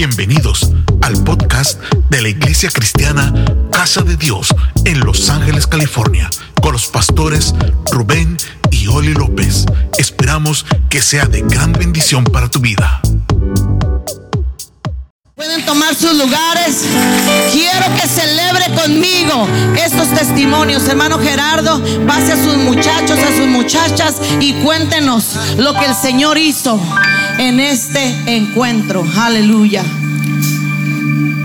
Bienvenidos al podcast de la Iglesia Cristiana Casa de Dios en Los Ángeles, California, con los pastores Rubén y Oli López. Esperamos que sea de gran bendición para tu vida. Pueden tomar sus lugares. Quiero que celebre conmigo estos testimonios. Hermano Gerardo, pase a sus muchachos, a sus muchachas y cuéntenos lo que el Señor hizo en este encuentro. Aleluya.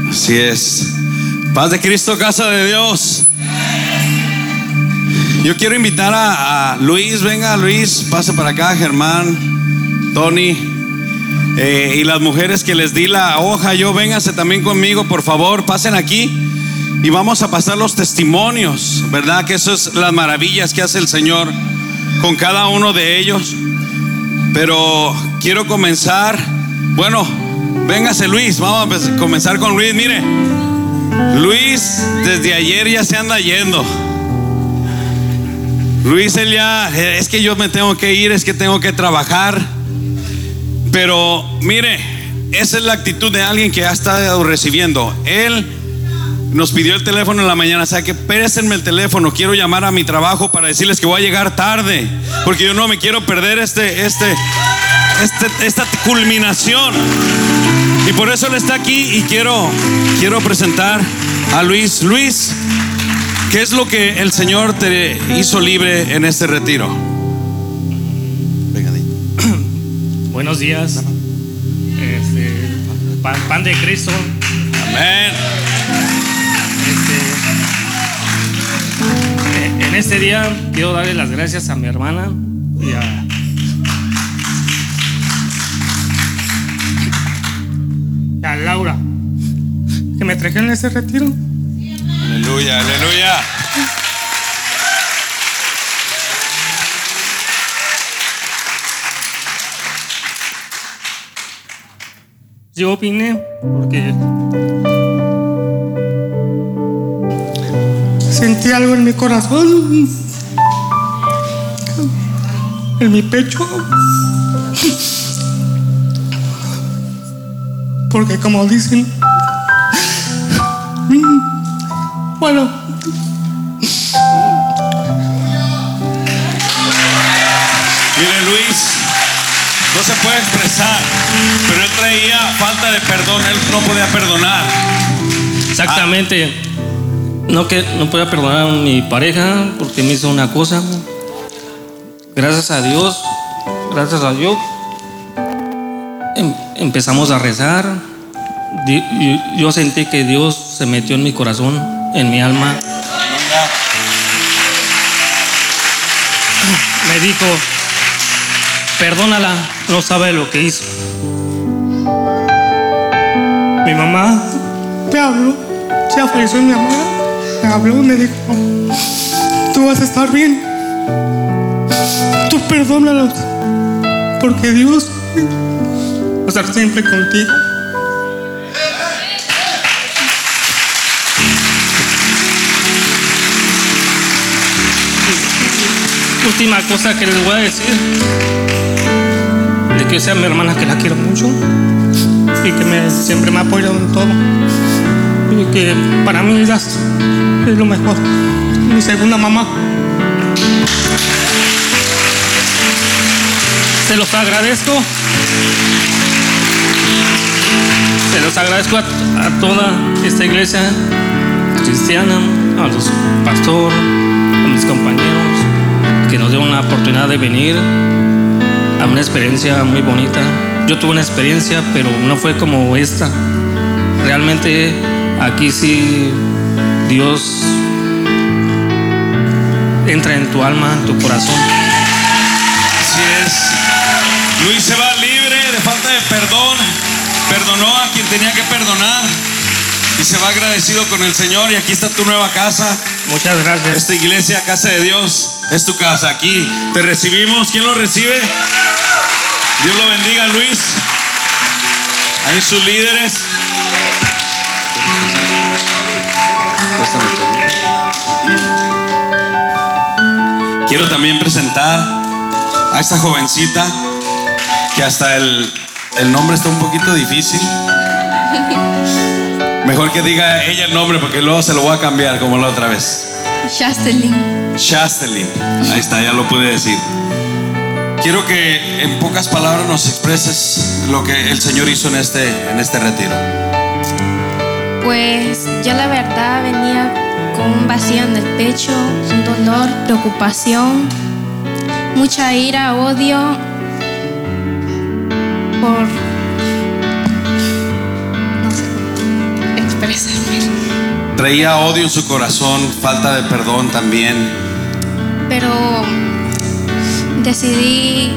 Así es. Paz de Cristo, casa de Dios. Yo quiero invitar a, Luis, venga Luis, pase para acá, Germán, Tony. Eh, y las mujeres que les di la hoja, yo vénganse también conmigo, por favor, pasen aquí y vamos a pasar los testimonios, ¿verdad? Que eso es las maravillas que hace el Señor con cada uno de ellos. Pero quiero comenzar, bueno, véngase Luis, vamos a comenzar con Luis, mire, Luis desde ayer ya se anda yendo. Luis, él ya, es que yo me tengo que ir, es que tengo que trabajar. Pero mire, esa es la actitud de alguien que ha estado recibiendo. Él nos pidió el teléfono en la mañana, sea que pérenme el teléfono, quiero llamar a mi trabajo para decirles que voy a llegar tarde, porque yo no me quiero perder este, este, este, esta culminación. Y por eso él está aquí y quiero, quiero presentar a Luis. Luis, ¿qué es lo que el Señor te hizo libre en este retiro? Buenos días. Este, pan, pan, de Cristo. Amén. Este, en este día quiero darle las gracias a mi hermana y a, a Laura que me trajeron ese retiro. Aleluya, aleluya. Yo opiné porque sentí algo en mi corazón, en mi pecho. Porque como dicen, bueno, Mire Luis, no se puede pero él traía falta de perdón, él no podía perdonar. Exactamente. No que no podía perdonar a mi pareja porque me hizo una cosa. Gracias a Dios, gracias a Dios, em, empezamos a rezar. Yo sentí que Dios se metió en mi corazón, en mi alma. Me dijo, perdónala, no sabe lo que hizo. Mi mamá me habló, se falleció mi mamá, me habló y me dijo, tú vas a estar bien, tú perdónalos, porque Dios va a estar siempre contigo. Última cosa que les voy a decir de que sea mi hermana que la quiero mucho y que me, siempre me ha apoyado en todo. Y que para mí ella es lo mejor mi segunda mamá. Se los agradezco. Se los agradezco a, toda esta iglesia cristiana a los pastores a mis compañeros que nos dio una oportunidad de venir a una experiencia muy bonita. Yo tuve una experiencia, pero no fue como esta. Realmente aquí sí Dios entra en tu alma, en tu corazón. Así es. Luis se va libre de falta de perdón. Perdonó a quien tenía que perdonar. Y se va agradecido con el Señor. Y aquí está tu nueva casa. Muchas gracias. Esta iglesia, casa de Dios, es tu casa. Aquí te recibimos. ¿Quién lo recibe? Dios lo bendiga, Luis. Ahí sus líderes. Quiero también presentar a esta jovencita que hasta el el nombre está un poquito difícil. Mejor que diga ella el nombre porque luego se lo voy a cambiar como la otra vez. Shastelin. Shastelin. Ahí está, ya lo pude decir. Quiero que en pocas palabras nos expreses lo que el Señor hizo en este, en este retiro. Pues yo la verdad venía con un vacío en el pecho, un dolor, preocupación, mucha ira, odio por... no sé cómo expresarme. Traía odio en su corazón, falta de perdón también. Pero decidí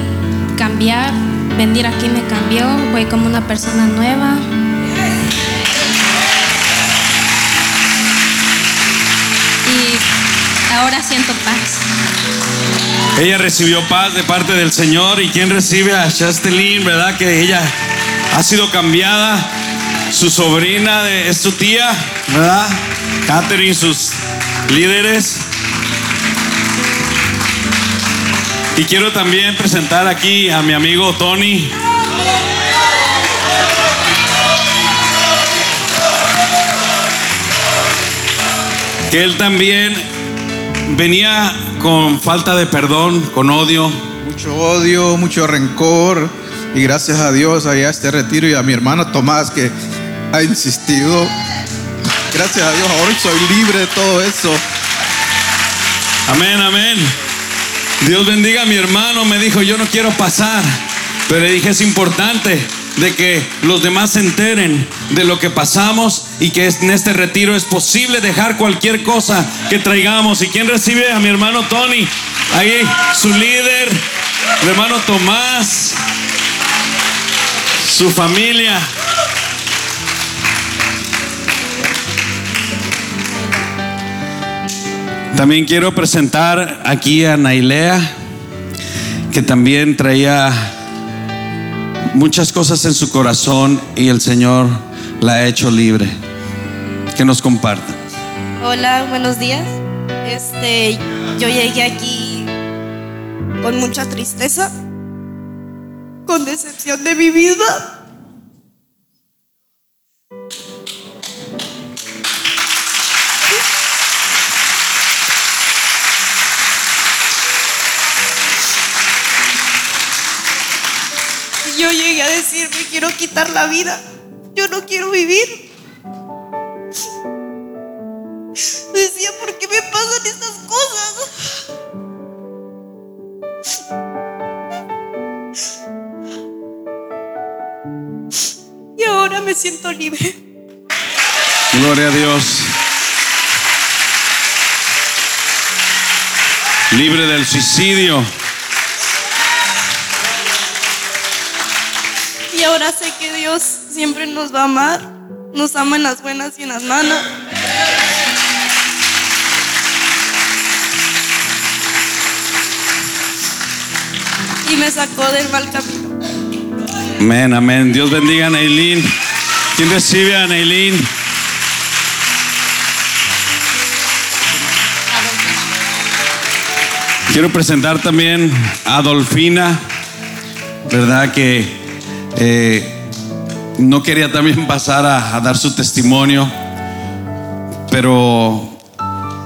cambiar, venir aquí me cambió, voy como una persona nueva. Y ahora siento paz. Ella recibió paz de parte del Señor y quien recibe a Shastelin, ¿verdad? Que ella ha sido cambiada. Su sobrina es su tía, ¿verdad? Catherine, sus líderes. Y quiero también presentar aquí a mi amigo Tony. Que él también venía con falta de perdón, con odio. Mucho odio, mucho rencor. Y gracias a Dios allá este retiro y a mi hermano Tomás que ha insistido. Gracias a Dios, ahora soy libre de todo eso. Amén, amén. Dios bendiga a mi hermano. Me dijo, yo no quiero pasar. Pero le dije, es importante de que los demás se enteren de lo que pasamos y que en este retiro es posible dejar cualquier cosa que traigamos. ¿Y quién recibe a mi hermano Tony? Ahí, su líder, mi hermano Tomás, su familia. También quiero presentar aquí a Nailea, que también traía muchas cosas en su corazón y el Señor la ha hecho libre. Que nos comparta. Hola, buenos días. Este, yo llegué aquí con mucha tristeza, con decepción de mi vida. Quiero quitar la vida. Yo no quiero vivir. Decía, ¿por qué me pasan estas cosas? Y ahora me siento libre. Gloria a Dios. Libre del suicidio. Ahora sé que Dios siempre nos va a amar. Nos ama en las buenas y en las malas. Y me sacó del mal camino. Amén, amén. Dios bendiga a Neilín. ¿Quién recibe a Neilín? Quiero presentar también a Adolfina, ¿verdad? Que eh, no quería también pasar a, a dar su testimonio, pero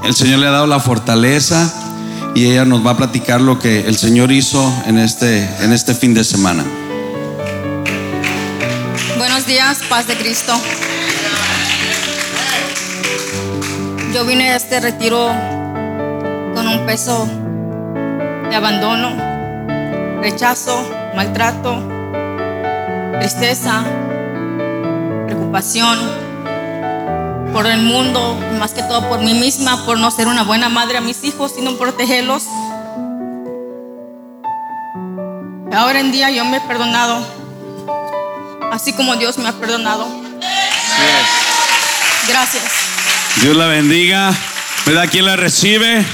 el Señor le ha dado la fortaleza y ella nos va a platicar lo que el Señor hizo en este, en este fin de semana. Buenos días, paz de Cristo. Yo vine a este retiro con un peso de abandono, rechazo, maltrato, tristeza, preocupación por el mundo, más que todo por mí misma, por no ser una buena madre a mis hijos y no protegerlos. Ahora en día yo me he perdonado, así como Dios me ha perdonado. Gracias. Dios la bendiga. ¿Verdad? ¿Quién la recibe?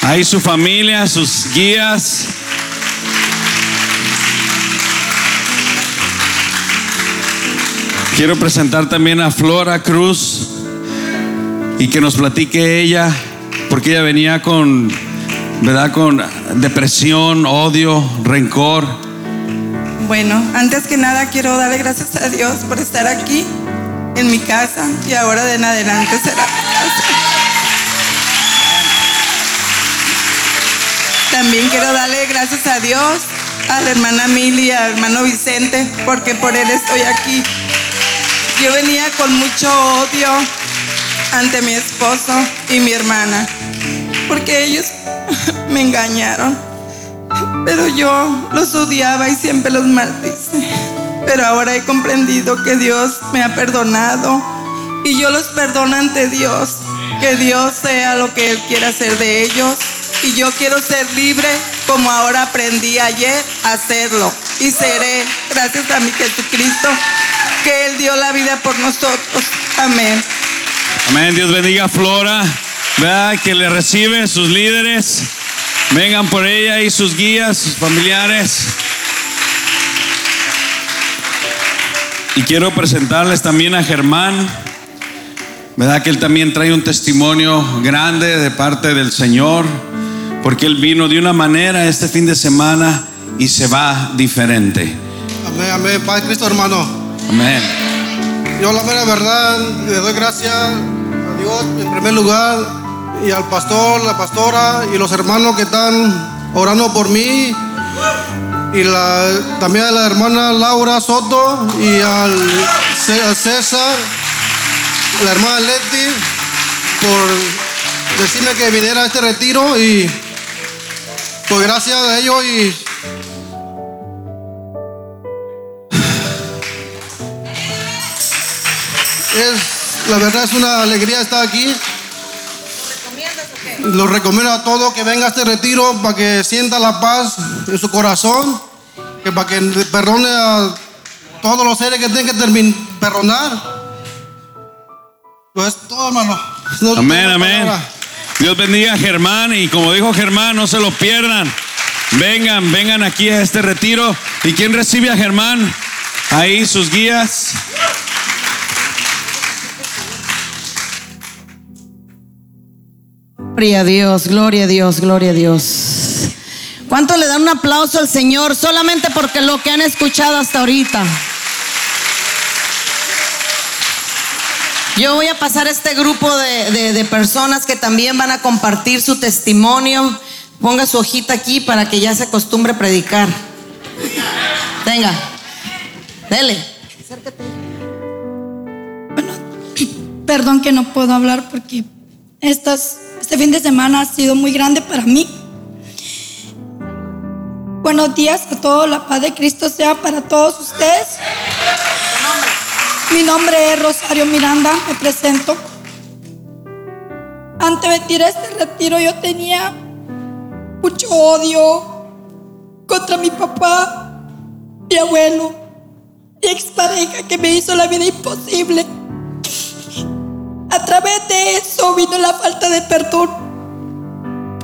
Ahí su familia, sus guías. Quiero presentar también a Flora Cruz y que nos platique ella, porque ella venía con, ¿verdad? Con depresión, odio, rencor. Bueno, antes que nada quiero darle gracias a Dios por estar aquí en mi casa y ahora de en adelante será mi casa. También quiero darle gracias a Dios, a la hermana Mili al hermano Vicente, porque por él estoy aquí. Yo venía con mucho odio ante mi esposo y mi hermana, porque ellos me engañaron. Pero yo los odiaba y siempre los maldice. Pero ahora he comprendido que Dios me ha perdonado y yo los perdono ante Dios. Que Dios sea lo que Él quiera hacer de ellos. Y yo quiero ser libre como ahora aprendí ayer a hacerlo. Y seré, gracias a mi Jesucristo, que Él dio la vida por nosotros. Amén. Amén. Dios bendiga a Flora. Vea que le recibe sus líderes. Vengan por ella y sus guías, sus familiares. Y quiero presentarles también a Germán. ¿Verdad que él también trae un testimonio grande de parte del Señor? Porque él vino de una manera este fin de semana y se va diferente. Amén, amén. Padre Cristo, hermano. Amén. Yo la mera verdad le doy gracias a Dios en primer lugar y al pastor, la pastora y los hermanos que están orando por mí y también a la hermana Laura Soto y al César, la hermana Leti por decirme que viniera a este retiro y pues gracias a ellos y la verdad es una alegría estar aquí. Lo recomiendo a todos que venga a este retiro para que sienta la paz en su corazón, que para que perdone a todos los seres que tienen que perdonar. Pues todo, hermano. No Amén, amén. palabra. Dios bendiga a Germán y como dijo Germán, no se lo pierdan. Vengan, vengan aquí a este retiro. ¿Y quién recibe a Germán? Ahí sus guías. Gloria a Dios, gloria a Dios, gloria a Dios. ¿Cuánto le dan un aplauso al Señor solamente porque lo que han escuchado hasta ahorita? Yo voy a pasar a este grupo de, personas que también van a compartir su testimonio. Ponga su hojita aquí para que ya se acostumbre a predicar. Venga, dele. Perdón que no puedo hablar porque estas, este fin de semana ha sido muy grande para mí. Buenos días a todos, la paz de Cristo sea para todos ustedes. Mi nombre es Rosario Miranda, me presento. Antes de tirar este retiro yo tenía mucho odio contra mi papá, mi abuelo, mi expareja que me hizo la vida imposible. A través de eso vino la falta de perdón.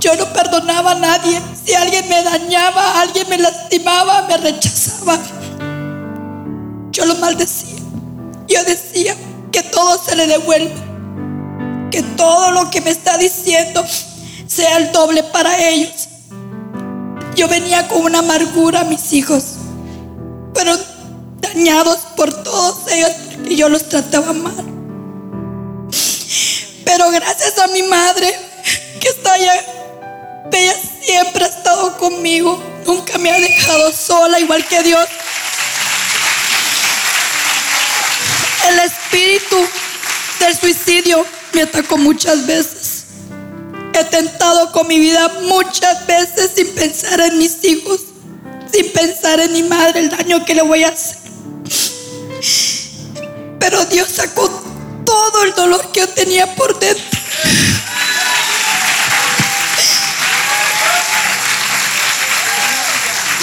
Yo no perdonaba a nadie. Si alguien me dañaba, alguien me lastimaba, me rechazaba. Yo lo maldecía. Yo decía que todo se le devuelve. Que todo lo que me está diciendo sea el doble para ellos. Yo venía con una amargura a mis hijos. Fueron dañados por todos ellos porque yo los trataba mal. Pero gracias a mi madre que está allá, ella siempre ha estado conmigo, nunca me ha dejado sola, igual que Dios. El espíritu del suicidio me atacó muchas veces. He tentado con mi vida muchas veces sin pensar en mis hijos, sin pensar en mi madre, el daño que le voy a hacer. Pero Dios sacó todo el dolor que yo tenía por dentro.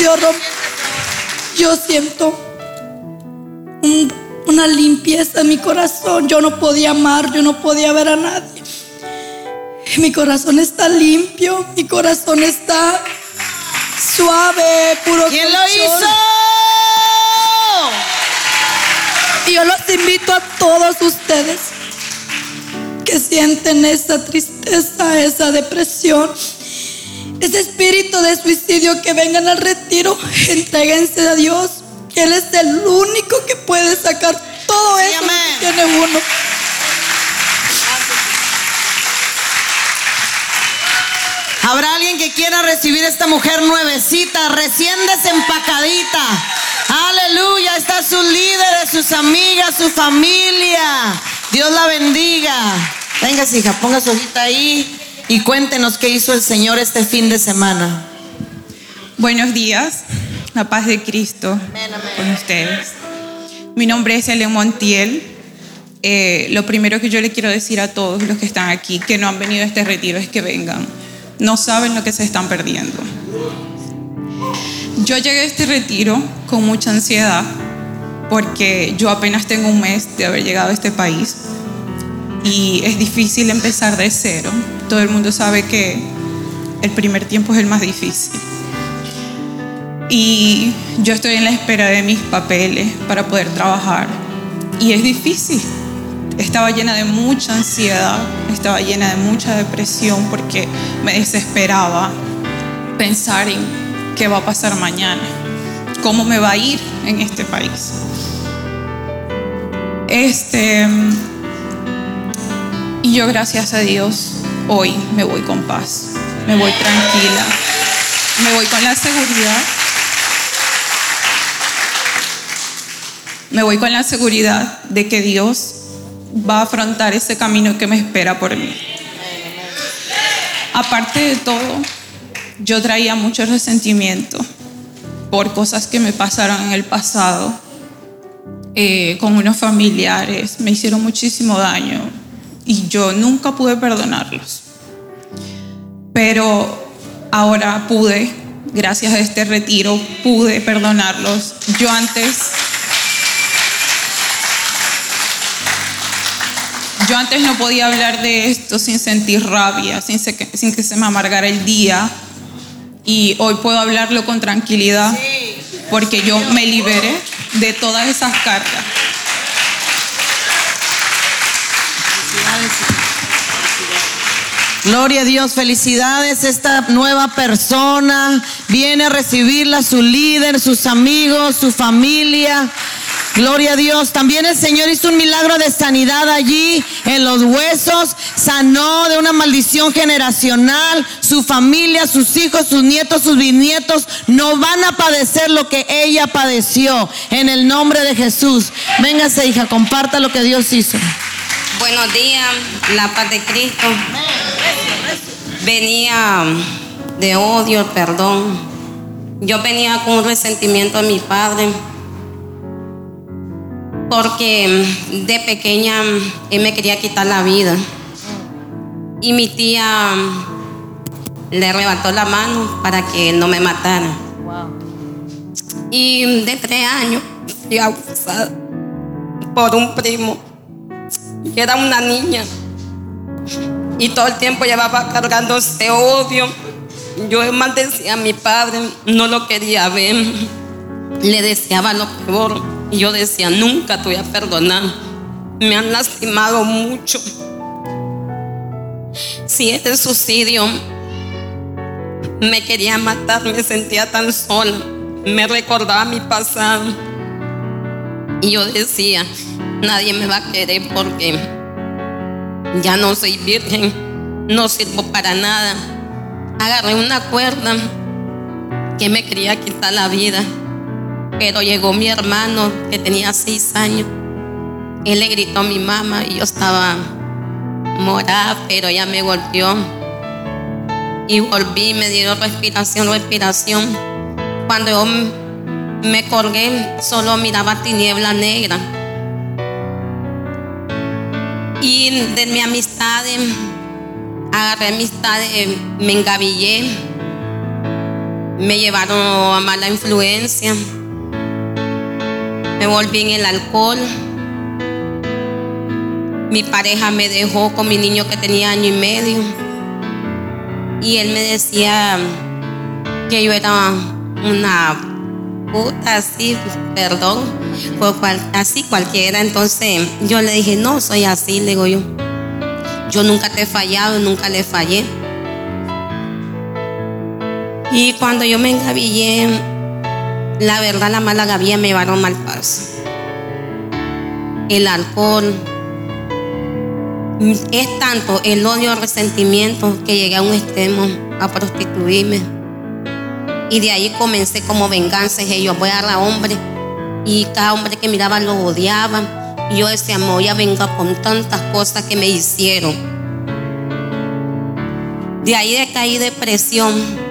Yo, yo siento un- una limpieza en mi corazón. Yo no podía amar, yo no podía ver a nadie. Mi corazón está limpio, mi corazón está suave, puro. ¿Quién lo hizo? Y yo los invito a todos ustedes que sienten esa tristeza, esa depresión, ese espíritu de suicidio, que vengan al retiro, entréguense a Dios, que Él es el único que puede sacar todo eso que tiene uno. Habrá alguien que quiera recibir esta mujer nuevecita, recién desempacadita. Aleluya, está sus líderes, sus amigas, su familia. Dios la bendiga. Venga, hija, ponga su hojita ahí y cuéntenos qué hizo el Señor este fin de semana. Buenos días, la paz de Cristo con ustedes. Mi nombre es Helen Montiel. Eh, lo primero que yo le quiero decir a todos los que están aquí, que no han venido a este retiro, es que vengan. No saben lo que se están perdiendo. Yo llegué a este retiro con mucha ansiedad porque yo apenas tengo un mes de haber llegado a este país y es difícil empezar de cero. Todo el mundo sabe que el primer tiempo es el más difícil. Y yo estoy en la espera de mis papeles para poder trabajar. Y es difícil. Estaba llena de mucha ansiedad, estaba llena de mucha depresión porque me desesperaba pensar en qué va a pasar mañana, cómo me va a ir en este país. Este, y yo gracias a Dios hoy me voy con paz, me voy tranquila, me voy con la seguridad me voy con la seguridad de que Dios va a afrontar ese camino que me espera por mí. Aparte de todo, yo traía mucho resentimiento por cosas que me pasaron en el pasado eh, con unos familiares, me hicieron muchísimo daño y yo nunca pude perdonarlos. Pero ahora pude, gracias a este retiro, pude perdonarlos. Yo antes Yo antes no podía hablar de esto sin sentir rabia, sin, sin que se me amargara el día. Y hoy puedo hablarlo con tranquilidad porque yo me liberé de todas esas cargas. Gloria a Dios, felicidades. Esta nueva persona viene a recibirla, su líder, sus amigos, su familia. Gloria a Dios. También el Señor hizo un milagro de sanidad allí en los huesos. Sanó de una maldición generacional. Su familia, sus hijos, sus nietos, sus bisnietos no van a padecer lo que ella padeció. En el nombre de Jesús. Véngase, hija, comparta lo que Dios hizo. Buenos días, la paz de Cristo. Venía de odio, perdón. Yo venía con un resentimiento a mi padre porque de pequeña él me quería quitar la vida. Y mi tía le arrebató la mano para que no me matara. Y de tres años fui abusada por un primo. Y era una niña. Y todo el tiempo llevaba cargando ese odio. Yo maldecía a mi padre, no lo quería ver. Le deseaba lo peor. Y yo decía, nunca te voy a perdonar. Me han lastimado mucho. Si este suicidio me quería matar, me sentía tan sola. Me recordaba mi pasado. Y yo decía, nadie me va a querer porque ya no soy virgen, no sirvo para nada. Agarré una cuerda que me quería quitar la vida. Pero llegó mi hermano que tenía seis años. Él le gritó a mi mamá y yo estaba morada, pero ella me golpeó. Y volví, me dieron respiración, respiración. Cuando yo me colgué, solo miraba tiniebla negra. Y de mi amistad, agarré amistad, me engavillé. Me llevaron a mala influencia me volví en el alcohol. Mi pareja me dejó con mi niño que tenía año y medio. Y él me decía que yo era una puta así, perdón, así cualquiera. Entonces yo le dije, no, soy así, le digo yo. Yo nunca te he fallado, nunca le fallé. Y cuando yo me engavillé, la verdad la mala gavía me llevaron mal paso. El alcohol. Es tanto el odio, el resentimiento que llegué a un extremo a prostituirme. Y de ahí comencé como venganza. Dije, yo voy a dar a hombre. Y cada hombre que miraba lo odiaba. Y yo decía, me voy a vengar con tantas cosas que me hicieron. De ahí decaí depresión.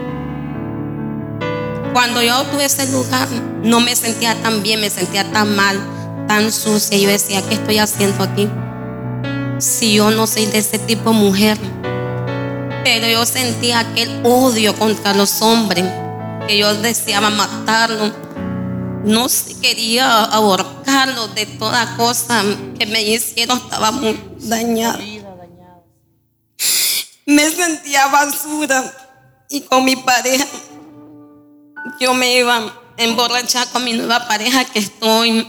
Cuando yo tuve ese lugar, no me sentía tan bien, me sentía tan mal, tan sucia. Yo decía, ¿qué estoy haciendo aquí? Si yo no soy de ese tipo de mujer. Pero yo sentía aquel odio contra los hombres, que yo deseaba matarlo. No quería ahorcarlo de toda cosa que me hicieron, estaba muy dañada. Me sentía basura y con mi pareja yo me iba a emborrachar con mi nueva pareja que estoy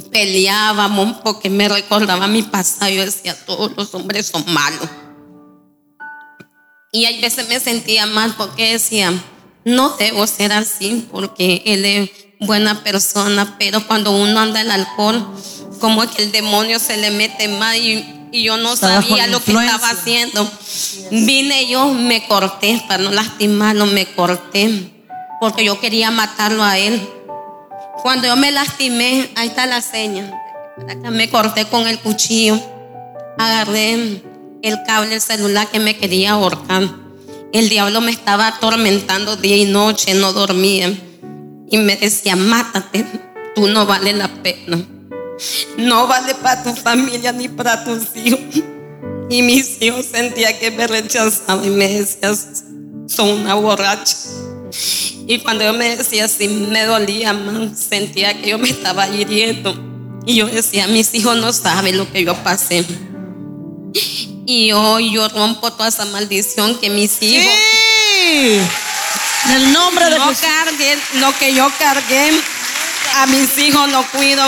peleábamos porque me recordaba mi pasado. Yo decía, todos los hombres son malos. Y a veces me sentía mal porque decía, no debo ser así porque él es buena persona, pero cuando uno anda en alcohol, como que el demonio se le mete más y, y yo no sabía lo que estaba haciendo. Vine yo, me corté para no lastimarlo, me corté porque yo quería matarlo a él. Cuando yo me lastimé, ahí está la seña. Me corté con el cuchillo, agarré el cable del celular que me quería ahorcar. El diablo me estaba atormentando día y noche, no dormía. Y me decía, mátate, tú no vales la pena. No vale para tu familia ni para tus hijos. Y mis hijos sentía que me rechazaban y me decían, son una borracha. Y cuando yo me decía así, me dolía más, sentía que yo me estaba hiriendo. Y yo decía, mis hijos no saben lo que yo pasé. Y hoy yo rompo toda esa maldición que mis hijos. En el nombre de no Jesús. carguen lo que yo cargué. A mis hijos lo cuido.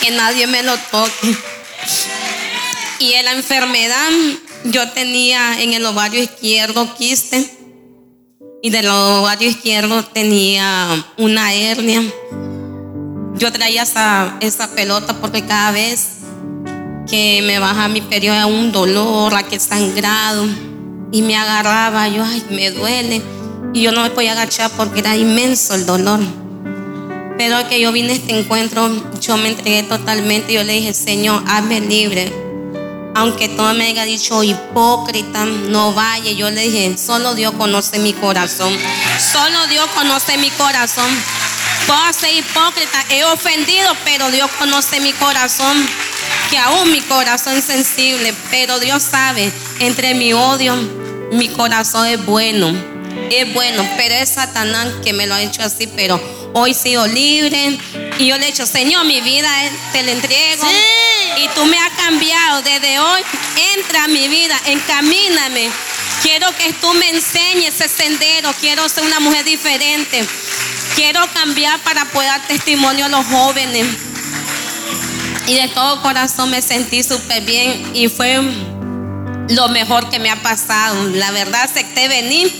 Que nadie me lo toque. Y en la enfermedad, yo tenía en el ovario izquierdo quiste. Y del ovario izquierdo tenía una hernia. Yo traía esa, esa pelota porque cada vez que me baja mi periodo era un dolor, aquel sangrado. Y me agarraba, yo, ay, me duele. Y yo no me podía agachar porque era inmenso el dolor. Pero que yo vine a este encuentro, yo me entregué totalmente. Yo le dije, Señor, hazme libre. Aunque todo me haya dicho hipócrita, no vaya. Yo le dije, solo Dios conoce mi corazón. Solo Dios conoce mi corazón. Puedo ser hipócrita, he ofendido, pero Dios conoce mi corazón. Que aún mi corazón es sensible, pero Dios sabe, entre mi odio, mi corazón es bueno. Es bueno, pero es Satanás que me lo ha hecho así, pero hoy sigo libre. Y yo le he dicho, Señor, mi vida eh, te la entrego. Y tú me has cambiado. Desde hoy, entra a mi vida, encamíname. Quiero que tú me enseñes ese sendero. Quiero ser una mujer diferente. Quiero cambiar para poder dar testimonio a los jóvenes. Y de todo corazón me sentí súper bien y fue lo mejor que me ha pasado. La verdad acepté venir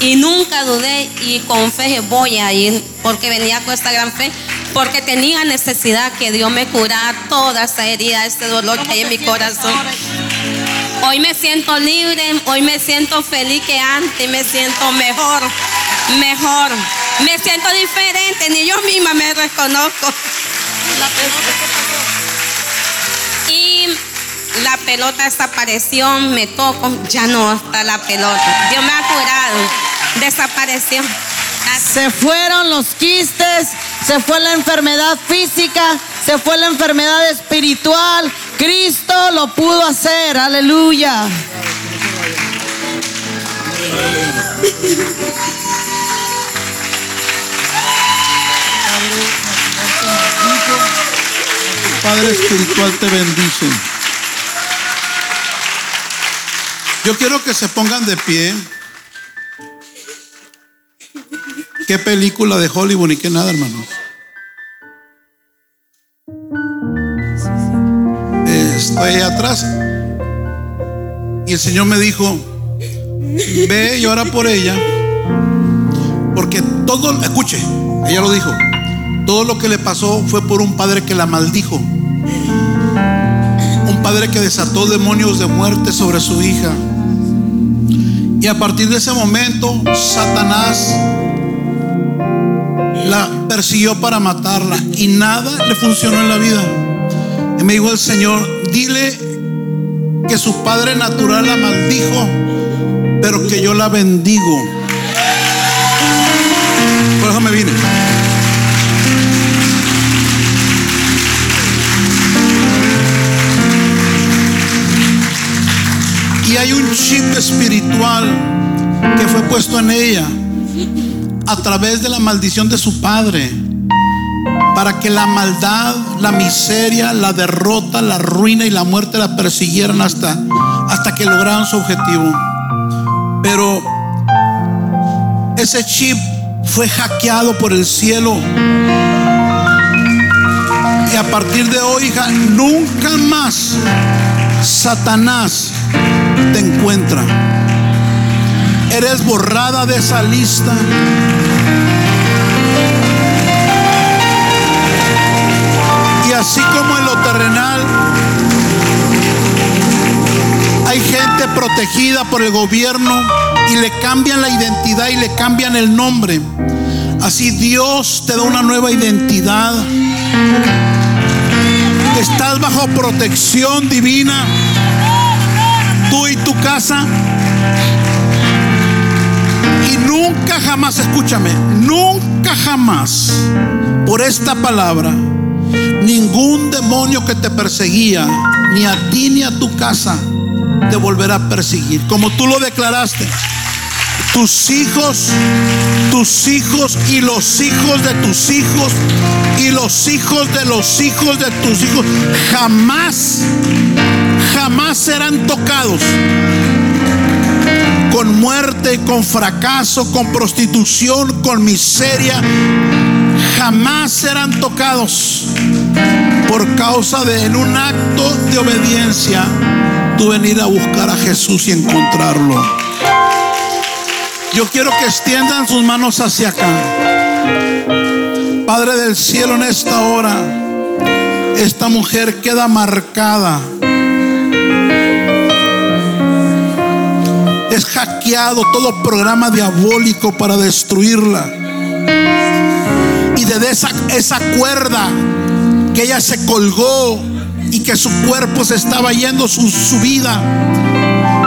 y nunca dudé y con fe voy a ir porque venía con esta gran fe. Porque tenía necesidad que Dios me curara toda esa herida, ese dolor que hay en mi corazón. Hoy me siento libre, hoy me siento feliz que antes, me siento mejor, mejor. Me siento diferente, ni yo misma me reconozco. Y la pelota desapareció, me toco, ya no está la pelota. Dios me ha curado, desapareció. Se fueron los quistes, se fue la enfermedad física, se fue la enfermedad espiritual. Cristo lo pudo hacer, aleluya. Padre Espiritual te bendice. Yo quiero que se pongan de pie. Qué película de Hollywood ni qué nada, hermanos. Estoy atrás. Y el Señor me dijo, ve y ora por ella. Porque todo, escuche, Ella lo dijo. Todo lo que le pasó fue por un padre que la maldijo. Un padre que desató demonios de muerte sobre su hija. Y a partir de ese momento, Satanás la persiguió para matarla y nada le funcionó en la vida. Y me dijo el Señor, dile que su padre natural la maldijo, pero que yo la bendigo. Por eso me vine. Hay un chip espiritual que fue puesto en ella a través de la maldición de su padre para que la maldad, la miseria, la derrota, la ruina y la muerte la persiguieran hasta, hasta que lograran su objetivo. Pero ese chip fue hackeado por el cielo. Y a partir de hoy, hija, nunca más Satanás te encuentra. Eres borrada de esa lista. Y así como en lo terrenal hay gente protegida por el gobierno y le cambian la identidad y le cambian el nombre. Así Dios te da una nueva identidad. Estás bajo protección divina. Casa. Y nunca jamás, escúchame, nunca jamás por esta palabra, ningún demonio que te perseguía, ni a ti ni a tu casa, te volverá a perseguir. Como tú lo declaraste, tus hijos, tus hijos y los hijos de tus hijos y los hijos de los hijos de tus hijos jamás, jamás serán tocados con muerte, con fracaso, con prostitución, con miseria, jamás serán tocados por causa de en un acto de obediencia tú venir a buscar a Jesús y encontrarlo. Yo quiero que extiendan sus manos hacia acá. Padre del cielo, en esta hora, esta mujer queda marcada. Es hackeado todo programa diabólico para destruirla. Y desde esa, esa cuerda que ella se colgó y que su cuerpo se estaba yendo su, su vida,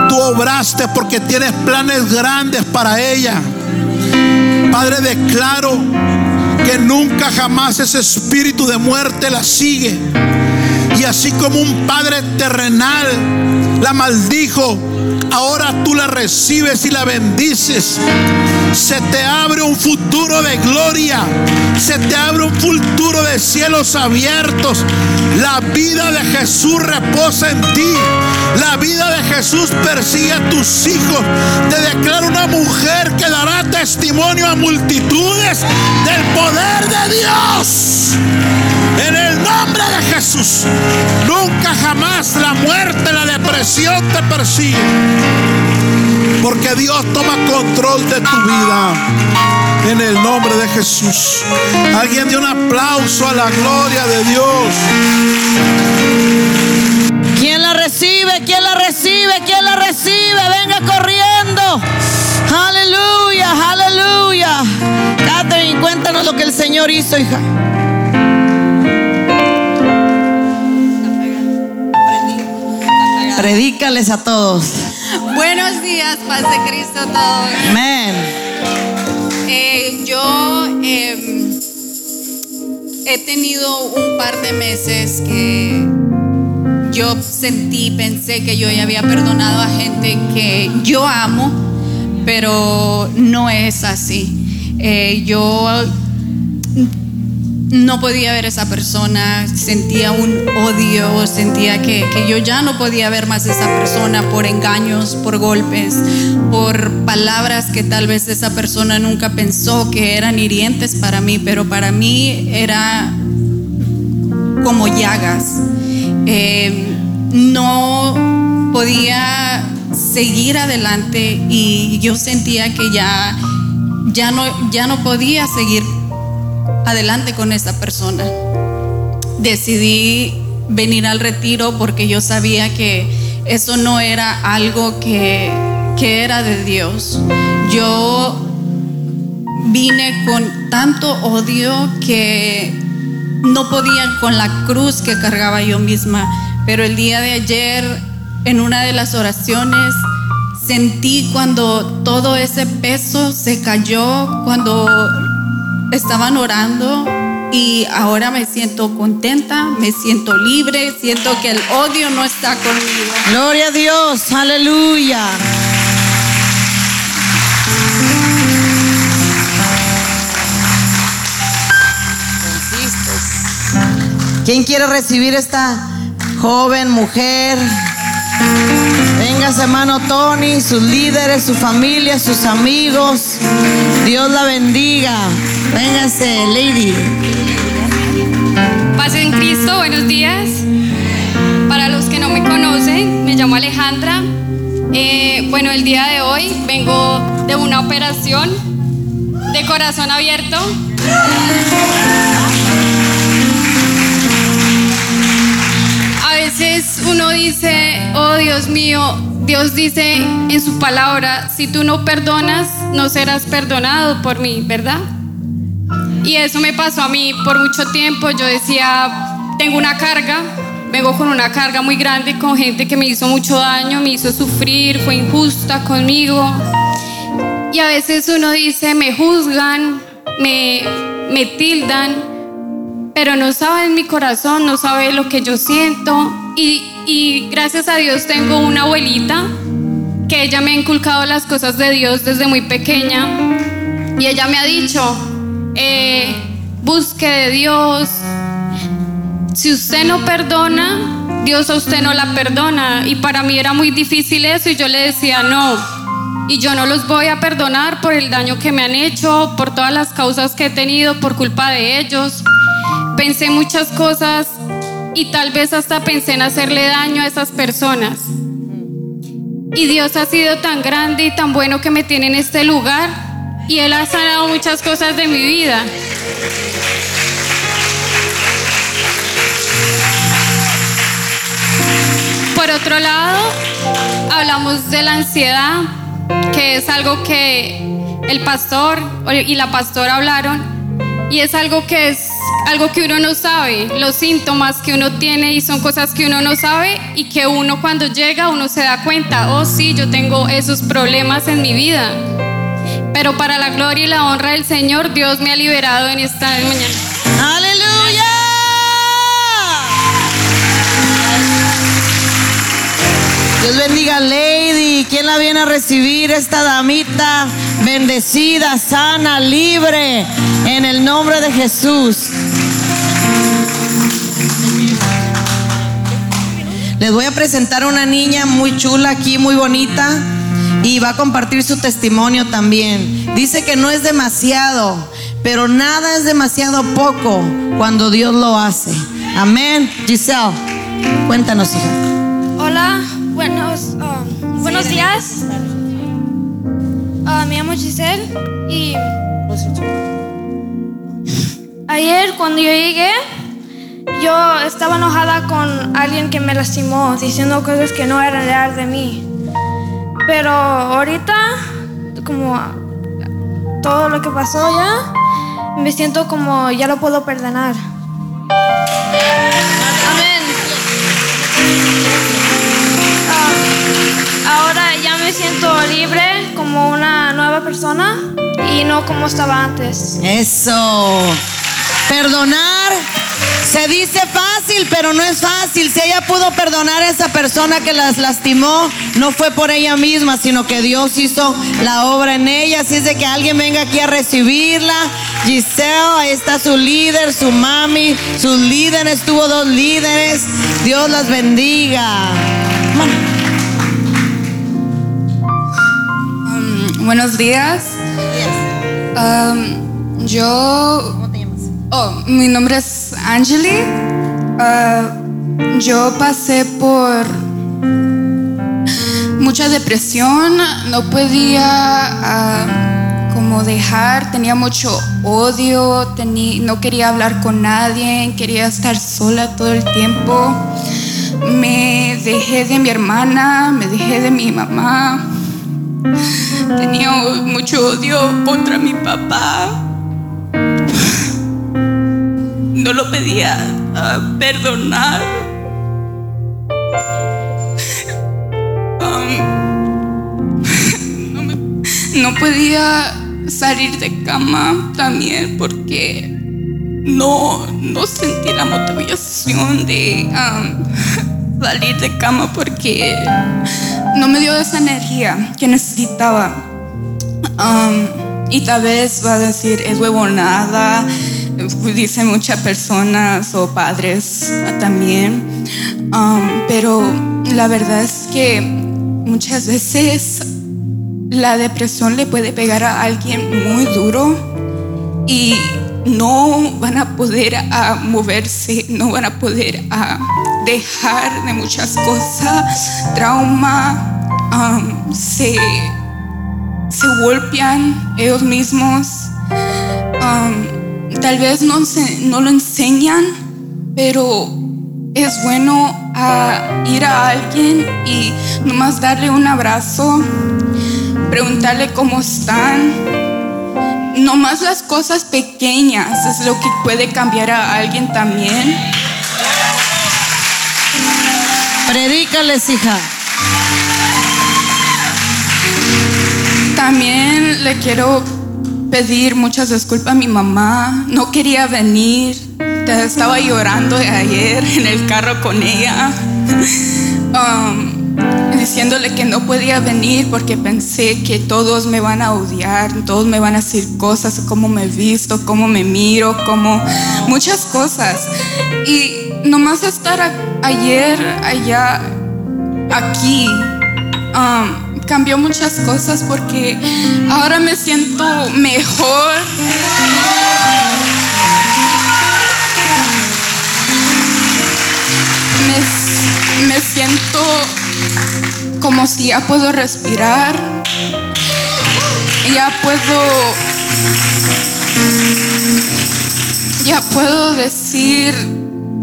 tú obraste porque tienes planes grandes para ella. Padre, declaro que nunca jamás ese espíritu de muerte la sigue. Y así como un padre terrenal la maldijo, ahora tú la recibes y la bendices. Se te abre un futuro de gloria. Se te abre un futuro de cielos abiertos. La vida de Jesús reposa en ti. La vida de Jesús persigue a tus hijos. Te declaro una mujer que dará testimonio a multitudes del poder de Dios. En el nombre de Jesús. Nunca jamás la muerte, la depresión te persigue. Porque Dios toma control de tu vida. En el nombre de Jesús. Alguien de un aplauso a la gloria de Dios. ¿Quién la recibe? Señor hizo, hija. Predícales a todos. Buenos días, paz de Cristo a todos. Amén. Eh, yo eh, he tenido un par de meses que yo sentí, pensé que yo ya había perdonado a gente que yo amo, pero no es así. Eh, yo no podía ver a esa persona, sentía un odio, sentía que, yo ya no podía ver más a esa persona por engaños, por golpes, por palabras que tal vez esa persona nunca pensó que eran hirientes para mí, pero para mí era como llagas. Eh, no podía seguir adelante y yo sentía que ya, ya, no, ya no podía seguir adelante con esa persona. Decidí venir al retiro porque yo sabía que eso no era algo que, que era de Dios. Yo vine con tanto odio que no podía con la cruz que cargaba yo misma. Pero el día de ayer, en una de las oraciones, sentí cuando todo ese peso se cayó, cuando estaban orando y ahora me siento contenta, me siento libre, siento que el odio no está conmigo. Gloria a Dios, aleluya. ¿Quién quiere recibir esta joven mujer? Venga, hermano Tony, sus líderes, su familia, sus amigos. Dios la bendiga. Véngase, lady. Paz en Cristo, buenos días. Para los que no me conocen, me llamo Alejandra. Eh, bueno, el día de hoy vengo de una operación de corazón abierto. A veces uno dice, oh Dios mío, Dios dice en su palabra, si tú no perdonas, no serás perdonado por mí, ¿verdad? Y eso me pasó a mí por mucho tiempo. Yo decía, tengo una carga, vengo con una carga muy grande con gente que me hizo mucho daño, me hizo sufrir, fue injusta conmigo. Y a veces uno dice, me juzgan, me, me tildan, pero no saben mi corazón, no sabe lo que yo siento. Y, y gracias a Dios tengo una abuelita que ella me ha inculcado las cosas de Dios desde muy pequeña. Y ella me ha dicho, eh, busque de Dios. Si usted no perdona, Dios a usted no la perdona. Y para mí era muy difícil eso y yo le decía no. Y yo no los voy a perdonar por el daño que me han hecho, por todas las causas que he tenido por culpa de ellos. Pensé muchas cosas y tal vez hasta pensé en hacerle daño a esas personas. Y Dios ha sido tan grande y tan bueno que me tiene en este lugar y Él ha sanado muchas cosas de mi vida. Por otro lado, hablamos de la ansiedad, que es algo que el pastor y la pastora hablaron, y es algo que es algo que uno no sabe, los síntomas que uno tiene y son cosas que uno no sabe y que uno cuando llega uno se da cuenta, oh sí, yo tengo esos problemas en mi vida. Pero para la gloria y la honra del Señor, Dios me ha liberado en esta mañana. Aleluya. Dios bendiga a Lady. ¿Quién la viene a recibir? Esta damita bendecida, sana, libre. En el nombre de Jesús. Les voy a presentar a una niña muy chula aquí, muy bonita. Y va a compartir su testimonio también. Dice que no es demasiado, pero nada es demasiado poco cuando Dios lo hace. Amén. Giselle, cuéntanos, hija. Hola, buenos, ah, buenos días. Ah, me llamo Giselle y ayer cuando yo llegué, yo estaba enojada con alguien que me lastimó, diciendo cosas que no eran real de mí. Pero ahorita, como todo lo que pasó ya, me siento como ya lo puedo perdonar. Amén. Ah, ahora ya me siento libre como una nueva persona y no como estaba antes. Eso. Perdonar se dice fácil, pero no es fácil. Si ella pudo perdonar a esa persona que las lastimó, no fue por ella misma, sino que Dios hizo la obra en ella. Así es de que alguien venga aquí a recibirla. Giselle, ahí está su líder, su mami, sus líderes, tuvo dos líderes. Dios las bendiga. Um, buenos días. Um, yo. Oh, mi nombre es Angeli. Uh, yo pasé por mucha depresión. No podía uh, como dejar, tenía mucho odio, tení- no quería hablar con nadie, quería estar sola todo el tiempo. Me dejé de mi hermana, me dejé de mi mamá. Tenía mucho odio contra mi papá. No lo pedía perdonar. No, podía salir de cama también porque no, no sentí la motivación de salir de cama porque no me dio esa energía que necesitaba. Y tal vez va a decir, es huevonada, dicen muchas personas o padres también. Um, pero la verdad es que muchas veces la depresión le puede pegar a alguien muy duro y no van a poder a moverse, no van a poder a dejar de muchas cosas, trauma, um, se, se golpean ellos mismos, um, tal vez no, se- no lo enseñan, pero es bueno a ir a alguien y nomás darle un abrazo, preguntarle cómo están. Nomás las cosas pequeñas es lo que puede cambiar a alguien también. Predícales, hija. También le quiero pedir muchas disculpas a mi mamá. No quería venir. Estaba llorando ayer en el carro con ella. Um, diciéndole que no podía venir porque pensé que todos me van a odiar, todos me van a decir cosas, cómo me visto, cómo me miro, cómo muchas cosas. Y nomás estar a- ayer allá, aquí, um, cambió muchas cosas porque ahora me siento mejor. Me, me siento como si ya puedo respirar, ya puedo, ya puedo decir,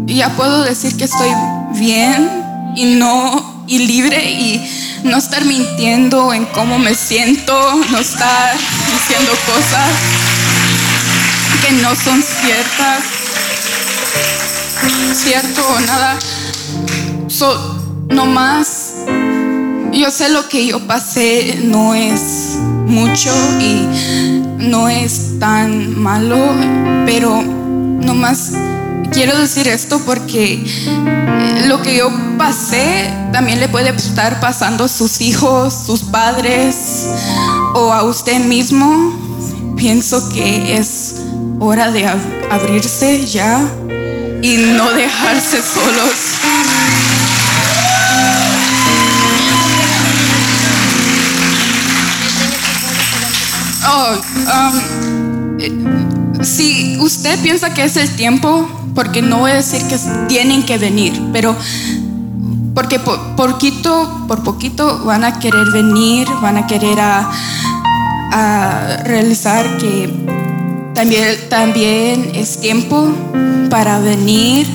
ya puedo decir que estoy bien y no y libre y no estar mintiendo en cómo me siento, no estar diciendo cosas que no son ciertas, cierto o nada. So, no más yo sé lo que yo pasé no es mucho y no es tan malo, pero nomás quiero decir esto porque eh, lo que yo pasé también le puede estar pasando a sus hijos, sus padres o a usted mismo. Pienso que es hora de ab- abrirse ya y no dejarse solos. Oh, um, eh, si usted piensa que es el tiempo, porque no voy a decir que tienen que venir, pero porque por poquito, por poquito van a querer venir, van a querer a, realizar que también, también es tiempo para venir,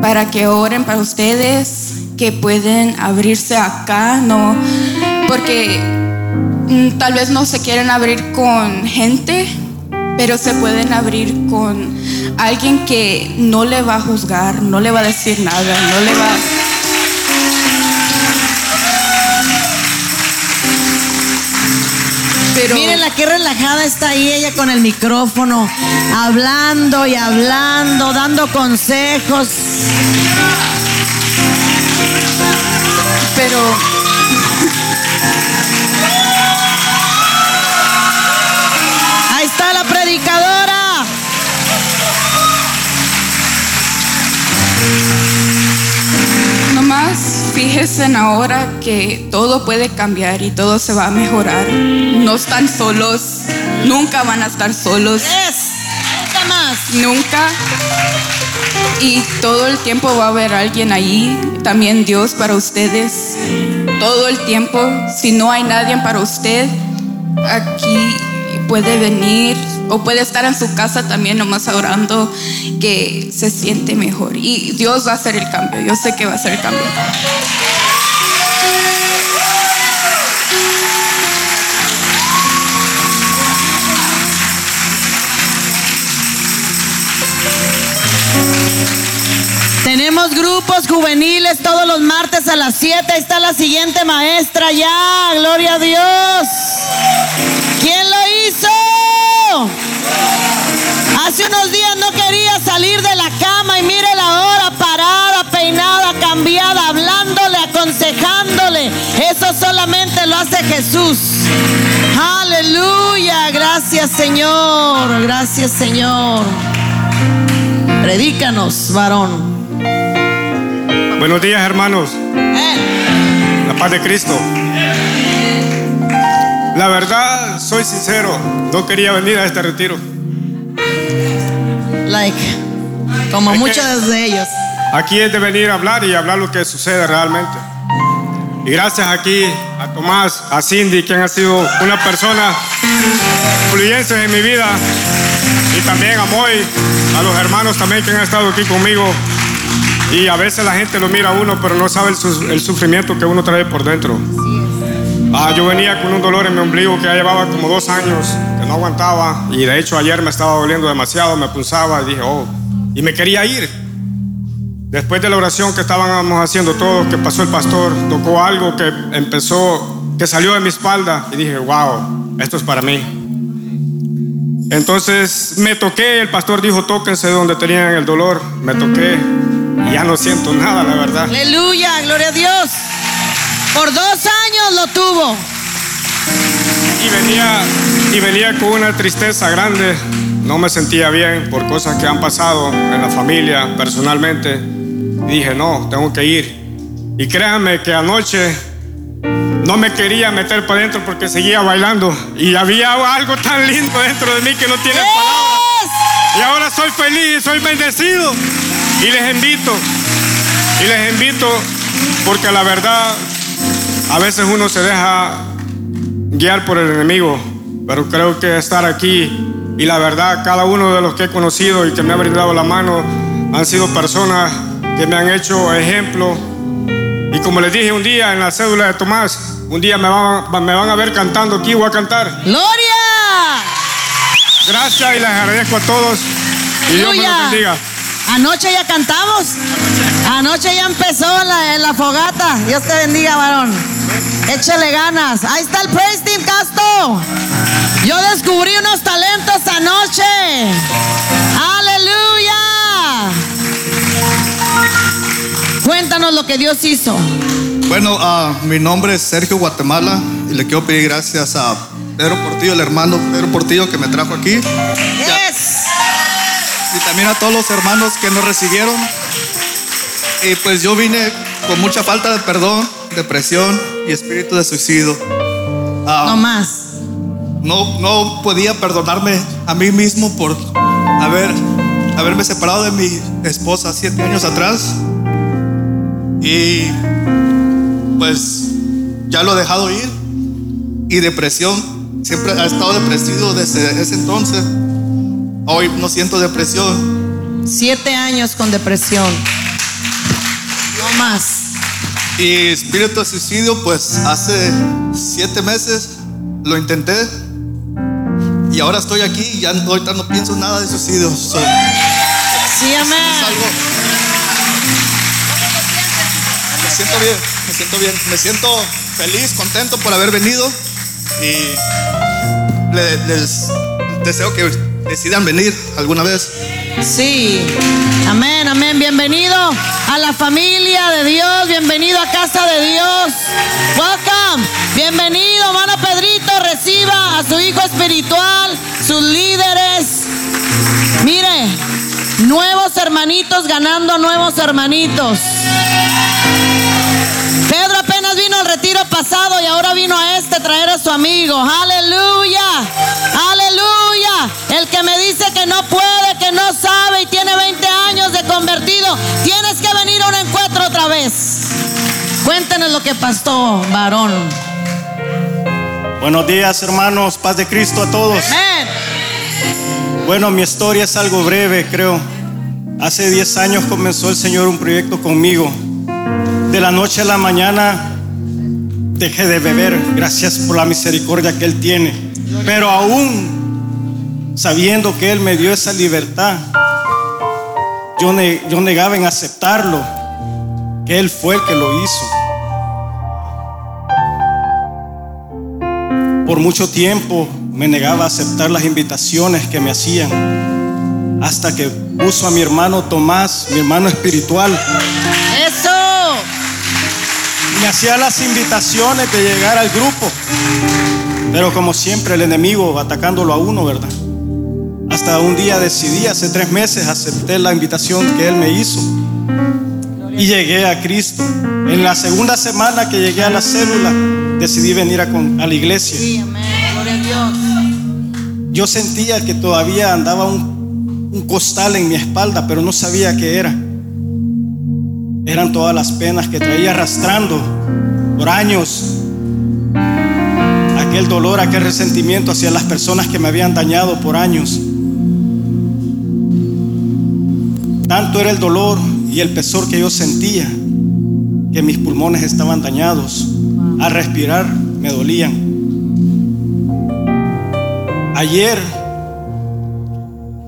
para que oren para ustedes, que pueden abrirse acá, no, porque mm, tal vez no se quieren abrir con gente, pero se pueden abrir con alguien que no le va a juzgar, no le va a decir nada, no le va Pero Miren la que relajada está ahí ella con el micrófono, hablando y hablando, dando consejos. Pero predicadora. Nomás fíjense en ahora que todo puede cambiar y todo se va a mejorar. No están solos, nunca van a estar solos. Nunca más. Nunca. Y todo el tiempo va a haber alguien ahí, también Dios para ustedes. Todo el tiempo, si no hay nadie para usted, aquí puede venir o puede estar en su casa también nomás orando que se siente mejor. Y Dios va a hacer el cambio, yo sé que va a hacer el cambio. Tenemos grupos juveniles todos los martes a las 7. Ahí está la siguiente maestra ya. Gloria a Dios. ¿Quién lo hizo? Hace unos días no quería salir de la cama y mire la hora parada, peinada, cambiada, hablándole, aconsejándole. Eso solamente lo hace Jesús. Aleluya. Gracias Señor. Gracias Señor. Predícanos, varón. Buenos días, hermanos. La paz de Cristo. La verdad, soy sincero, no quería venir a este retiro. Like, como muchos de ellos. Aquí es de venir a hablar y hablar lo que sucede realmente. Y gracias aquí a Tomás, a Cindy, quien ha sido una persona influyente en mi vida. Y también a Moy, a los hermanos también que han estado aquí conmigo. Y a veces la gente lo mira a uno, pero no sabe el, su- el sufrimiento que uno trae por dentro. Ah, yo venía con un dolor en mi ombligo que ya llevaba como dos años, que no aguantaba. Y de hecho ayer me estaba doliendo demasiado, me pulsaba y dije, oh, y me quería ir. Después de la oración que estábamos haciendo todos, que pasó el pastor, tocó algo que empezó, que salió de mi espalda y dije, wow, esto es para mí. Entonces me toqué, el pastor dijo, tóquense donde tenían el dolor, me toqué y ya no siento nada, la verdad. Aleluya, gloria a Dios. Por dos años lo tuvo. Y venía, y venía con una tristeza grande. No me sentía bien por cosas que han pasado en la familia, personalmente. Y dije, no, tengo que ir. Y créanme que anoche no me quería meter para adentro porque seguía bailando. Y había algo tan lindo dentro de mí que no tiene palabras. Y ahora soy feliz, soy bendecido. Y les invito, y les invito porque la verdad, a veces uno se deja guiar por el enemigo, pero creo que estar aquí y la verdad, cada uno de los que he conocido y que me ha brindado la mano han sido personas que me han hecho ejemplo. Y como les dije un día en la cédula de Tomás, un día me van, me van a ver cantando aquí, voy a cantar. ¡Gloria! Gracias y les agradezco a todos. Y Dios me los bendiga. Anoche ya cantamos. Anoche ya empezó la, la fogata. Dios te bendiga, varón. Échale ganas. Ahí está el Praise Team Casto. Yo descubrí unos talentos anoche. Aleluya. Cuéntanos lo que Dios hizo. Bueno, ah, mi nombre es Sergio Guatemala y le quiero pedir gracias a Pedro Portillo, el hermano Pedro Portillo que me trajo aquí. Y también a todos los hermanos que nos recibieron. Y pues yo vine con mucha falta de perdón, depresión y espíritu de suicidio. Ah, No más. no, no podía perdonarme a mí mismo por haber, haberme separado de mi esposa siete años atrás. Y pues ya lo he dejado ir. Y depresión, siempre ha estado depresivo desde ese entonces. Hoy no siento depresión. Siete años con depresión. No más. Y espíritu de suicidio, pues hace siete meses lo intenté. Y ahora estoy aquí y ya ahorita no pienso nada de suicidio. So- Sí, amén. Me siento bien, me siento bien. Me siento feliz, contento por haber venido. Y le- les deseo que decidan venir alguna vez. Sí. Amén, amén. Bienvenido a la familia de Dios. Bienvenido a casa de Dios. Welcome. Bienvenido, hermano Pedrito. Reciba a su hijo espiritual, sus líderes. Mire, nuevos hermanitos ganando nuevos hermanitos. Pedro apenas vino al retiro pasado y ahora vino a este traer a su amigo. Aleluya. Aleluya. El que me dice que no puede, tienes que venir a un encuentro otra vez. Cuéntenos lo que pasó, varón. Buenos días, hermanos. Paz de Cristo a todos. Bueno, mi historia es algo breve, creo. Hace 10 años comenzó el Señor un proyecto conmigo. De la noche a la mañana dejé de beber, gracias por la misericordia que Él tiene. Pero aún sabiendo que Él me dio esa libertad, yo, ne- yo negaba en aceptarlo, que Él fue el que lo hizo. Por mucho tiempo me negaba a aceptar las invitaciones que me hacían, hasta que puso a mi hermano Tomás, mi hermano espiritual, Eso. me hacía las invitaciones de llegar al grupo. Pero como siempre el enemigo atacándolo a uno, ¿verdad? Hasta un día decidí, hace tres meses, acepté la invitación que él me hizo. Y llegué a Cristo. En la segunda semana que llegué a la célula, decidí venir a, con- a la iglesia. Gloria a Dios. Yo sentía que todavía andaba un, un costal en mi espalda, pero no sabía qué era. Eran todas las penas que traía arrastrando por años. Aquel dolor, aquel resentimiento hacia las personas que me habían dañado por años. Tanto era el dolor y el pesor que yo sentía que mis pulmones estaban dañados. Al respirar me dolían. Ayer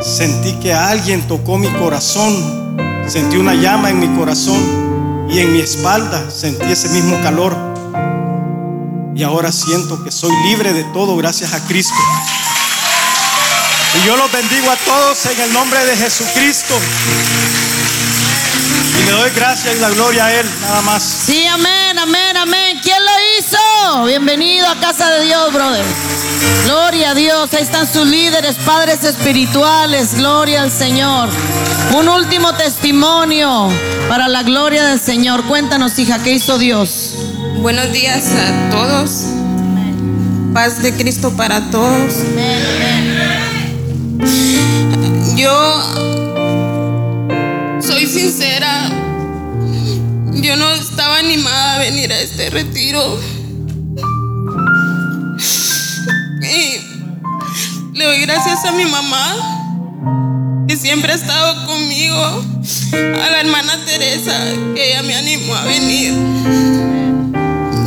sentí que alguien tocó mi corazón, sentí una llama en mi corazón y en mi espalda sentí ese mismo calor. Y ahora siento que soy libre de todo gracias a Cristo. Y yo los bendigo a todos en el nombre de Jesucristo. Y le doy gracias y la gloria a Él, nada más. Sí, amén, amén, amén. ¿Quién lo hizo? Bienvenido a casa de Dios, brother. Gloria a Dios. Ahí están sus líderes, padres espirituales. Gloria al Señor. Un último testimonio para la gloria del Señor. Cuéntanos, hija, ¿qué hizo Dios? Buenos días a todos. Paz de Cristo para todos. Yo soy sincera. Yo no estaba animada a venir a este retiro. Y le doy gracias a mi mamá, que siempre ha estado conmigo. A la hermana Teresa, que ella me animó a venir.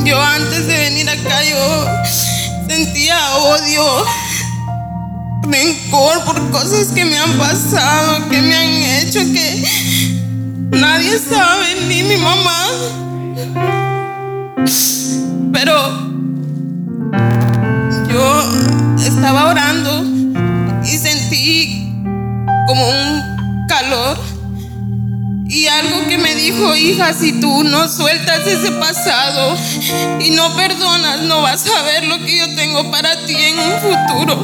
Yo antes de venir acá yo sentía odio, rencor por cosas que me han pasado, que me han hecho, que nadie sabe, ni mi mamá. Pero yo estaba orando y sentí como un calor y algo que me dijo, hija, si tú no sueltas ese pasado y no perdonas, no vas a ver lo que yo tengo para ti en un futuro.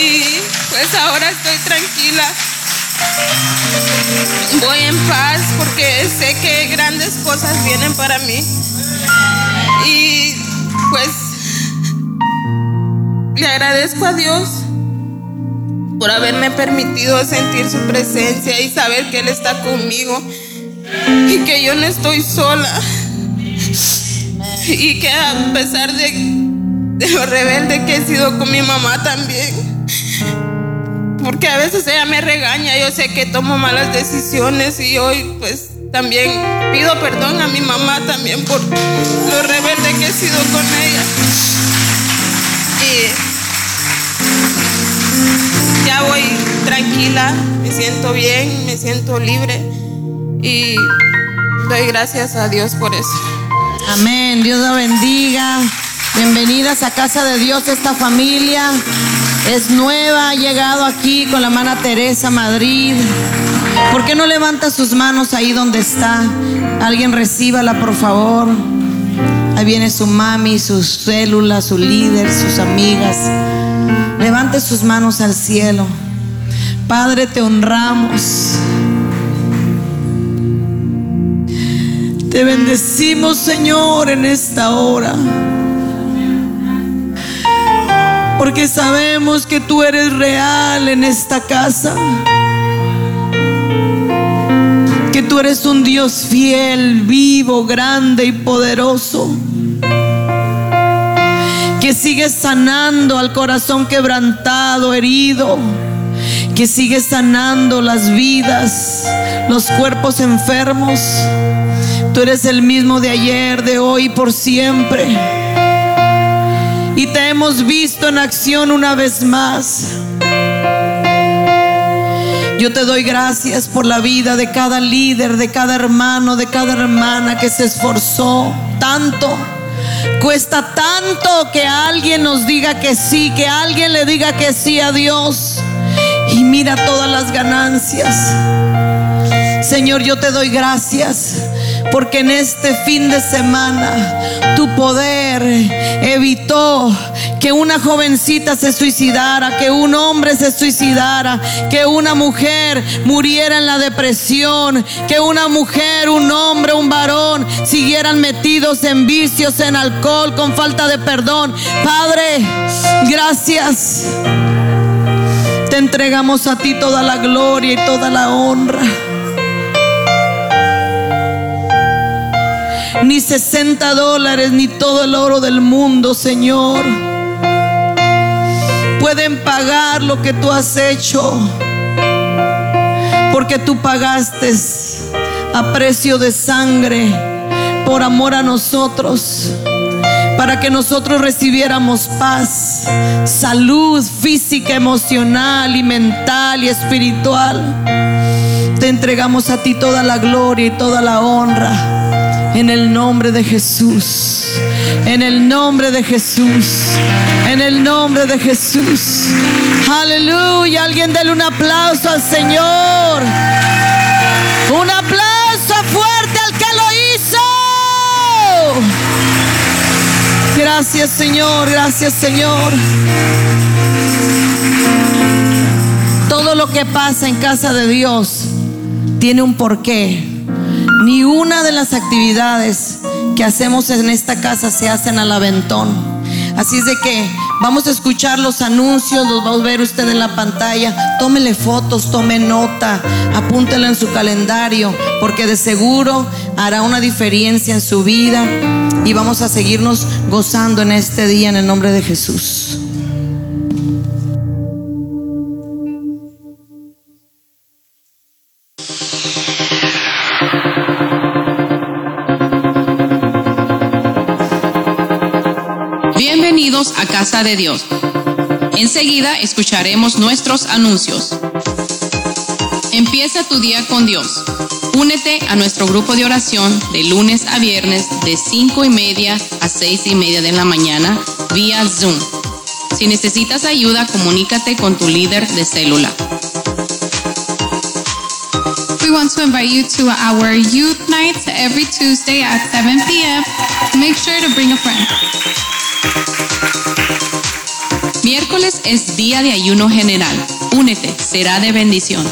Y pues ahora estoy tranquila. Voy en paz porque sé que grandes cosas vienen para mí. Y pues le agradezco a Dios por haberme permitido sentir su presencia y saber que Él está conmigo y que yo no estoy sola y que a pesar de, de lo rebelde que he sido con mi mamá también, porque a veces ella me regaña, yo sé que tomo malas decisiones y hoy pues también pido perdón a mi mamá también por lo rebelde que he sido con ella. Y ya voy tranquila, me siento bien, me siento libre y doy gracias a Dios por eso. Amén. Dios la bendiga. Bienvenidas a casa de Dios esta familia. Es nueva, ha llegado aquí con la hermana Teresa Madrid. ¿Por qué no levanta sus manos ahí donde está? Alguien recíbala, por favor. Ahí viene su mami, sus células, su líder, sus amigas. Levante sus manos al cielo. Padre, te honramos. Te bendecimos, Señor, en esta hora. Porque sabemos que tú eres real en esta casa. Que tú eres un Dios fiel, vivo, grande y poderoso. Que sigues sanando al corazón quebrantado, herido. Que sigues sanando las vidas, los cuerpos enfermos. Tú eres el mismo de ayer, de hoy, por siempre. Y te hemos visto en acción una vez más. Yo te doy gracias por la vida de cada líder, de cada hermano, de cada hermana que se esforzó tanto. Cuesta tanto que alguien nos diga que sí, que alguien le diga que sí a Dios. Y mira todas las ganancias. Señor, yo te doy gracias porque en este fin de semana tu poder evitó que una jovencita se suicidara, que un hombre se suicidara, que una mujer muriera en la depresión, que una mujer, un hombre, un varón siguieran metidos en vicios, en alcohol, con falta de perdón. Padre, gracias. Te entregamos a ti toda la gloria y toda la honra. Ni 60 dólares, ni todo el oro del mundo, Señor. Pueden pagar lo que tú has hecho. Porque tú pagaste a precio de sangre por amor a nosotros. Para que nosotros recibiéramos paz, salud física, emocional y mental y espiritual. Te entregamos a ti toda la gloria y toda la honra. En el nombre de Jesús. En el nombre de Jesús. En el nombre de Jesús. Aleluya. Alguien dele un aplauso al Señor. Un aplauso fuerte al que lo hizo. Gracias Señor. Gracias Señor. Todo lo que pasa en casa de Dios tiene un porqué. Ni una de las actividades que hacemos en esta casa se hacen al aventón. Así es de que vamos a escuchar los anuncios, los va a ver usted en la pantalla. Tómele fotos, tome nota, apúntela en su calendario, porque de seguro hará una diferencia en su vida y vamos a seguirnos gozando en este día en el nombre de Jesús. De Dios. Enseguida escucharemos nuestros anuncios. Empieza tu día con Dios. Únete a nuestro grupo de oración de lunes a viernes de 5 y media a 6 y media de la mañana vía Zoom. Si necesitas ayuda, comunícate con tu líder de célula. We want to invite you to our youth nights every Tuesday at 7 p.m. Make sure to bring a friend. Miércoles es día de ayuno general. Únete, será de bendición.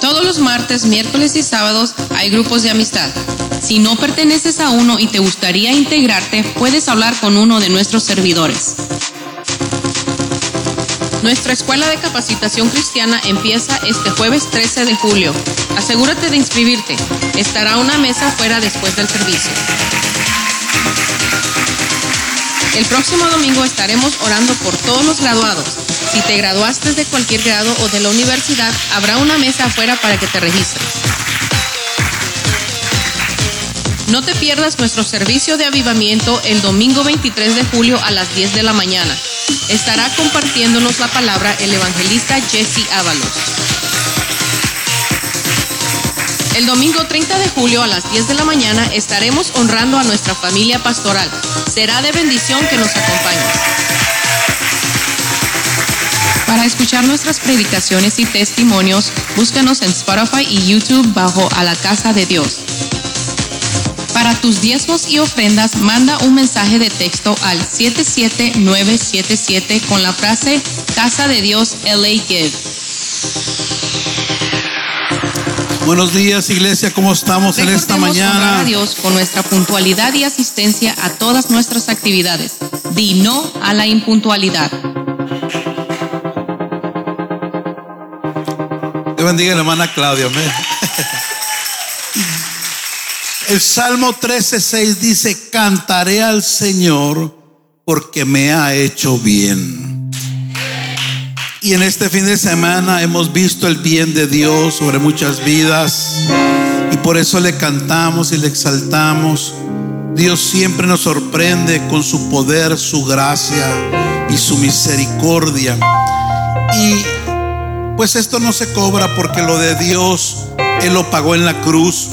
Todos los martes, miércoles y sábados hay grupos de amistad. Si no perteneces a uno y te gustaría integrarte, puedes hablar con uno de nuestros servidores. Nuestra escuela de capacitación cristiana empieza este jueves 13 de julio. Asegúrate de inscribirte. Estará una mesa fuera después del servicio. El próximo domingo estaremos orando por todos los graduados. Si te graduaste de cualquier grado o de la universidad, habrá una mesa afuera para que te registres. No te pierdas nuestro servicio de avivamiento el domingo 23 de julio a las 10 de la mañana. Estará compartiéndonos la palabra el evangelista Jesse Ábalos. El domingo 30 de julio a las 10 de la mañana estaremos honrando a nuestra familia pastoral. Será de bendición que nos acompañes. Para escuchar nuestras predicaciones y testimonios, búscanos en Spotify y YouTube bajo A la Casa de Dios. Para tus diezmos y ofrendas, manda un mensaje de texto al 77977 con la frase Casa de Dios LA Give. Buenos días, iglesia, ¿cómo estamos en esta mañana? a Dios con nuestra puntualidad y asistencia a todas nuestras actividades. Di no a la impuntualidad. Dios bendiga a la hermana Claudia. amén. El Salmo 13:6 dice, cantaré al Señor porque me ha hecho bien. Y en este fin de semana hemos visto el bien de Dios sobre muchas vidas y por eso le cantamos y le exaltamos. Dios siempre nos sorprende con su poder, su gracia y su misericordia. Y pues esto no se cobra porque lo de Dios Él lo pagó en la cruz.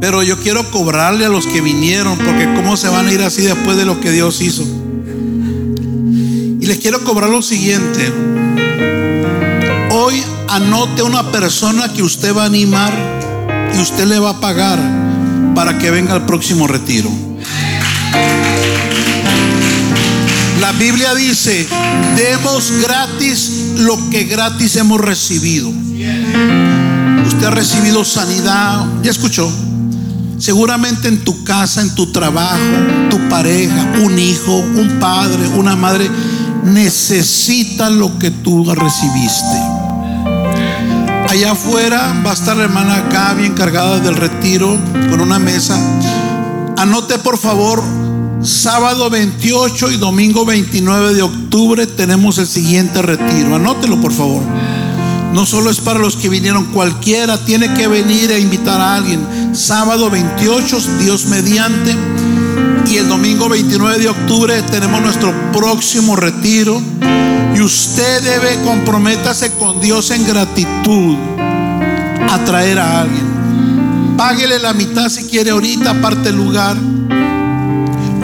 Pero yo quiero cobrarle a los que vinieron, porque cómo se van a ir así después de lo que Dios hizo. Y les quiero cobrar lo siguiente. Hoy anote una persona que usted va a animar y usted le va a pagar para que venga al próximo retiro. La Biblia dice, demos gratis lo que gratis hemos recibido. Usted ha recibido sanidad, ya escuchó. Seguramente en tu casa, en tu trabajo, tu pareja, un hijo, un padre, una madre, necesita lo que tú recibiste. Allá afuera va a estar la hermana Gaby encargada del retiro con una mesa. Anote por favor, sábado 28 y domingo 29 de octubre tenemos el siguiente retiro. Anótelo por favor. No solo es para los que vinieron, cualquiera tiene que venir e invitar a alguien. Sábado 28, Dios mediante. Y el domingo 29 de octubre tenemos nuestro próximo retiro. Y usted debe comprométase con Dios en gratitud a traer a alguien. Páguele la mitad si quiere ahorita, aparte el lugar.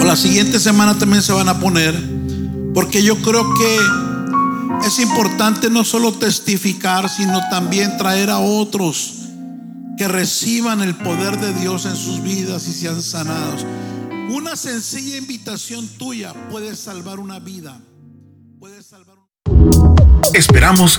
O la siguiente semana también se van a poner. Porque yo creo que es importante no solo testificar, sino también traer a otros que reciban el poder de Dios en sus vidas y sean sanados. Una sencilla invitación tuya puede salvar una vida. Puede salvar Esperamos